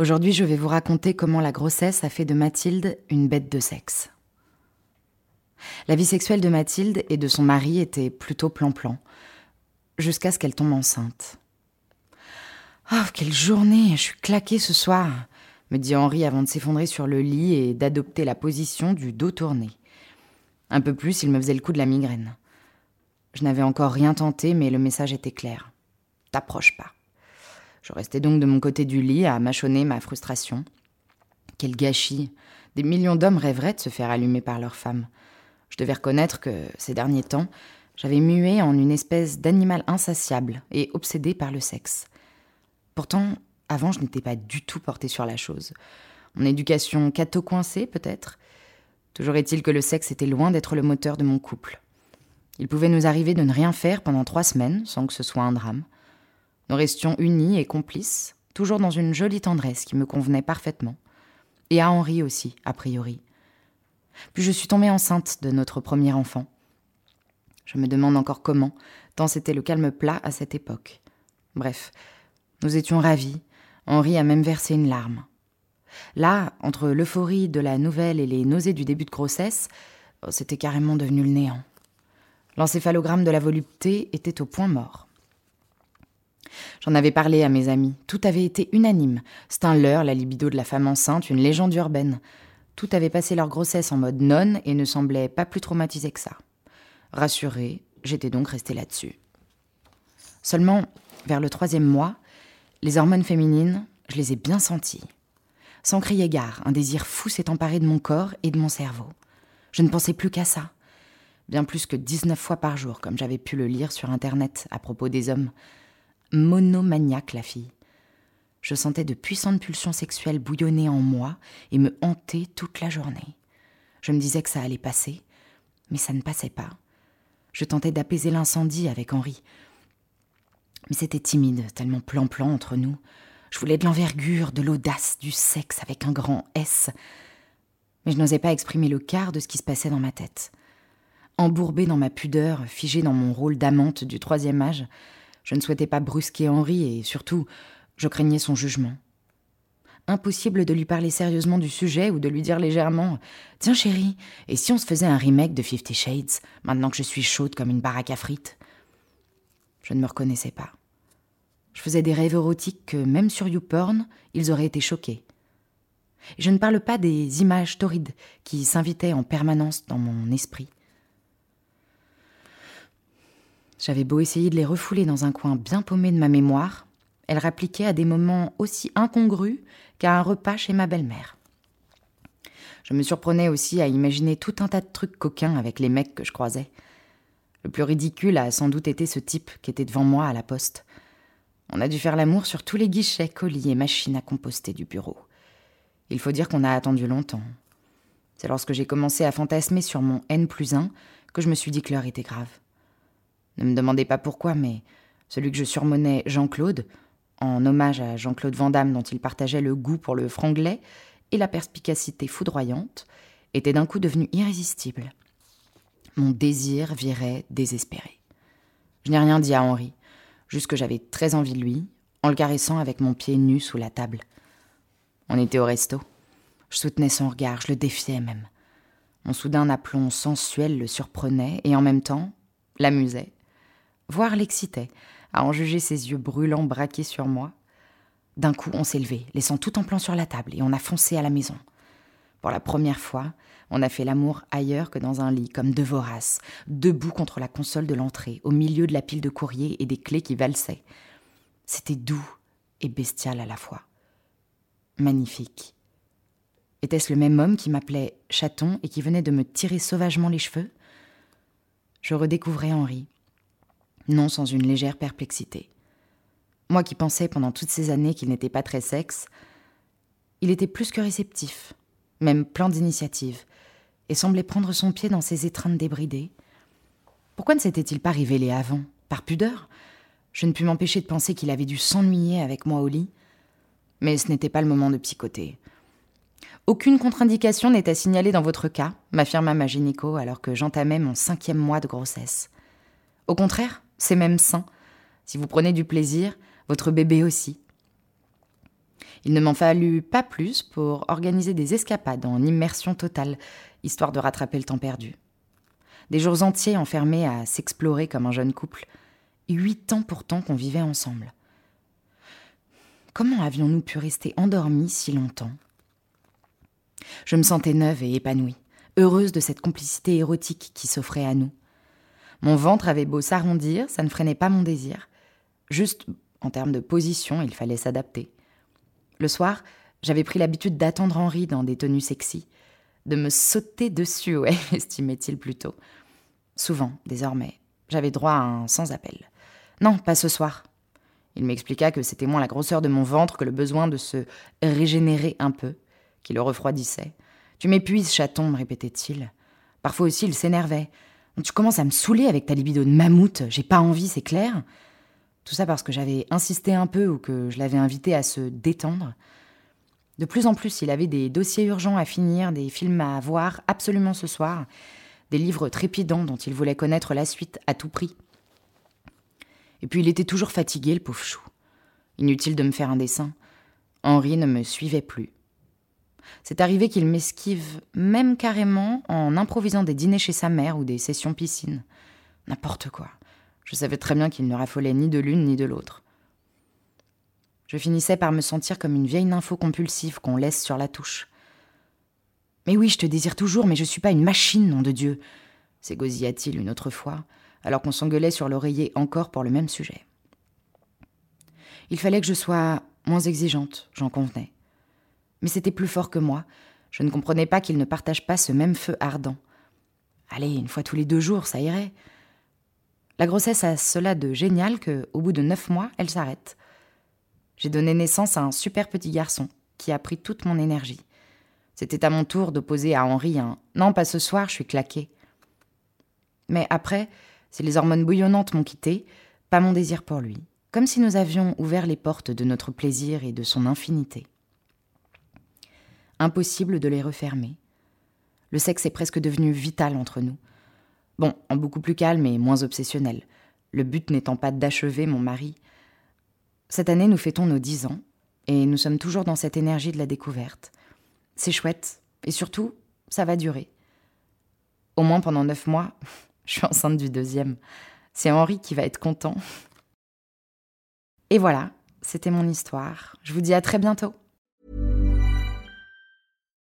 Aujourd'hui, je vais vous raconter comment la grossesse a fait de Mathilde une bête de sexe. La vie sexuelle de Mathilde et de son mari était plutôt plan-plan, jusqu'à ce qu'elle tombe enceinte. Oh, quelle journée Je suis claquée ce soir me dit Henri avant de s'effondrer sur le lit et d'adopter la position du dos tourné. Un peu plus, il me faisait le coup de la migraine. Je n'avais encore rien tenté, mais le message était clair. T'approche pas. Je restais donc de mon côté du lit à mâchonner ma frustration. Quel gâchis Des millions d'hommes rêveraient de se faire allumer par leurs femmes. Je devais reconnaître que, ces derniers temps, j'avais mué en une espèce d'animal insatiable et obsédé par le sexe. Pourtant, avant, je n'étais pas du tout portée sur la chose. Mon éducation catho-coincée, peut-être Toujours est-il que le sexe était loin d'être le moteur de mon couple. Il pouvait nous arriver de ne rien faire pendant trois semaines sans que ce soit un drame. Nous restions unis et complices, toujours dans une jolie tendresse qui me convenait parfaitement. Et à Henri aussi, a priori. Puis je suis tombée enceinte de notre premier enfant. Je me demande encore comment, tant c'était le calme plat à cette époque. Bref, nous étions ravis. Henri a même versé une larme. Là, entre l'euphorie de la nouvelle et les nausées du début de grossesse, c'était carrément devenu le néant. L'encéphalogramme de la volupté était au point mort. J'en avais parlé à mes amis. Tout avait été unanime. C'est un leurre, la libido de la femme enceinte, une légende urbaine. Tout avait passé leur grossesse en mode non et ne semblait pas plus traumatisé que ça. Rassurée, j'étais donc restée là-dessus. Seulement, vers le troisième mois, les hormones féminines, je les ai bien senties. Sans crier gare, un désir fou s'est emparé de mon corps et de mon cerveau. Je ne pensais plus qu'à ça. Bien plus que 19 fois par jour, comme j'avais pu le lire sur Internet à propos des hommes monomaniaque, la fille. Je sentais de puissantes pulsions sexuelles bouillonner en moi et me hanter toute la journée. Je me disais que ça allait passer, mais ça ne passait pas. Je tentais d'apaiser l'incendie avec Henri. Mais c'était timide, tellement plan-plan entre nous. Je voulais de l'envergure, de l'audace, du sexe avec un grand S. Mais je n'osais pas exprimer le quart de ce qui se passait dans ma tête. Embourbée dans ma pudeur, figée dans mon rôle d'amante du troisième âge, je ne souhaitais pas brusquer Henri et surtout, je craignais son jugement. Impossible de lui parler sérieusement du sujet ou de lui dire légèrement Tiens, chérie, et si on se faisait un remake de Fifty Shades, maintenant que je suis chaude comme une baraque à frites? Je ne me reconnaissais pas. Je faisais des rêves érotiques que, même sur YouPorn, ils auraient été choqués. Je ne parle pas des images torrides qui s'invitaient en permanence dans mon esprit. J'avais beau essayer de les refouler dans un coin bien paumé de ma mémoire, elles rappliquaient à des moments aussi incongrus qu'à un repas chez ma belle-mère. Je me surprenais aussi à imaginer tout un tas de trucs coquins avec les mecs que je croisais. Le plus ridicule a sans doute été ce type qui était devant moi à la poste. On a dû faire l'amour sur tous les guichets, colis et machines à composter du bureau. Il faut dire qu'on a attendu longtemps. C'est lorsque j'ai commencé à fantasmer sur mon N plus 1 que je me suis dit que l'heure était grave. Ne me demandez pas pourquoi, mais celui que je surmonnais Jean-Claude, en hommage à Jean-Claude Vandamme dont il partageait le goût pour le franglais et la perspicacité foudroyante, était d'un coup devenu irrésistible. Mon désir virait désespéré. Je n'ai rien dit à Henri, juste que j'avais très envie de lui, en le caressant avec mon pied nu sous la table. On était au resto. Je soutenais son regard, je le défiais même. Mon soudain aplomb sensuel le surprenait et en même temps l'amusait, voire l'excitait, à en juger ses yeux brûlants braqués sur moi. D'un coup, on s'est levé, laissant tout en plan sur la table, et on a foncé à la maison. Pour la première fois, on a fait l'amour ailleurs que dans un lit, comme deux voraces, debout contre la console de l'entrée, au milieu de la pile de courriers et des clés qui valsaient. C'était doux et bestial à la fois. Magnifique. Était-ce le même homme qui m'appelait chaton et qui venait de me tirer sauvagement les cheveux? Je redécouvrais Henri, non sans une légère perplexité. Moi qui pensais pendant toutes ces années qu'il n'était pas très sexe, il était plus que réceptif, même plein d'initiative, et semblait prendre son pied dans ses étreintes débridées. Pourquoi ne s'était-il pas révélé avant Par pudeur? Je ne pus m'empêcher de penser qu'il avait dû s'ennuyer avec moi au lit. Mais ce n'était pas le moment de psychoter. Aucune contre-indication n'est à signaler dans votre cas, m'affirma ma alors que j'entamais mon cinquième mois de grossesse. Au contraire, c'est même sain. Si vous prenez du plaisir, votre bébé aussi. Il ne m'en fallut pas plus pour organiser des escapades en immersion totale, histoire de rattraper le temps perdu. Des jours entiers enfermés à s'explorer comme un jeune couple, huit ans pourtant qu'on vivait ensemble. Comment avions-nous pu rester endormis si longtemps? Je me sentais neuve et épanouie, heureuse de cette complicité érotique qui s'offrait à nous. Mon ventre avait beau s'arrondir, ça ne freinait pas mon désir. Juste, en termes de position, il fallait s'adapter. Le soir, j'avais pris l'habitude d'attendre Henri dans des tenues sexy, de me sauter dessus, estimait-il plutôt. Souvent, désormais, j'avais droit à un sans-appel. Non, pas ce soir. Il m'expliqua que c'était moins la grosseur de mon ventre que le besoin de se régénérer un peu, qui le refroidissait. Tu m'épuises, chaton, me répétait-il. Parfois aussi, il s'énervait. Tu commences à me saouler avec ta libido de mammouth, j'ai pas envie, c'est clair. Tout ça parce que j'avais insisté un peu ou que je l'avais invité à se détendre. De plus en plus, il avait des dossiers urgents à finir, des films à voir absolument ce soir, des livres trépidants dont il voulait connaître la suite à tout prix. Et puis il était toujours fatigué, le pauvre chou. Inutile de me faire un dessin. Henri ne me suivait plus. C'est arrivé qu'il m'esquive même carrément en improvisant des dîners chez sa mère ou des sessions piscine. N'importe quoi. Je savais très bien qu'il ne raffolait ni de l'une ni de l'autre. Je finissais par me sentir comme une vieille nympho compulsive qu'on laisse sur la touche. Mais oui, je te désire toujours, mais je suis pas une machine, nom de Dieu, s'égosilla-t-il une autre fois, alors qu'on s'engueulait sur l'oreiller encore pour le même sujet. Il fallait que je sois moins exigeante, j'en convenais. Mais c'était plus fort que moi. Je ne comprenais pas qu'il ne partage pas ce même feu ardent. Allez, une fois tous les deux jours, ça irait. La grossesse a cela de génial que, au bout de neuf mois, elle s'arrête. J'ai donné naissance à un super petit garçon qui a pris toute mon énergie. C'était à mon tour d'opposer à Henri un Non, pas ce soir, je suis claqué. Mais après, si les hormones bouillonnantes m'ont quitté, pas mon désir pour lui, comme si nous avions ouvert les portes de notre plaisir et de son infinité. Impossible de les refermer. Le sexe est presque devenu vital entre nous. Bon, en beaucoup plus calme et moins obsessionnel. Le but n'étant pas d'achever mon mari. Cette année, nous fêtons nos dix ans, et nous sommes toujours dans cette énergie de la découverte. C'est chouette, et surtout, ça va durer. Au moins pendant neuf mois, je suis enceinte du deuxième. C'est Henri qui va être content. Et voilà, c'était mon histoire. Je vous dis à très bientôt.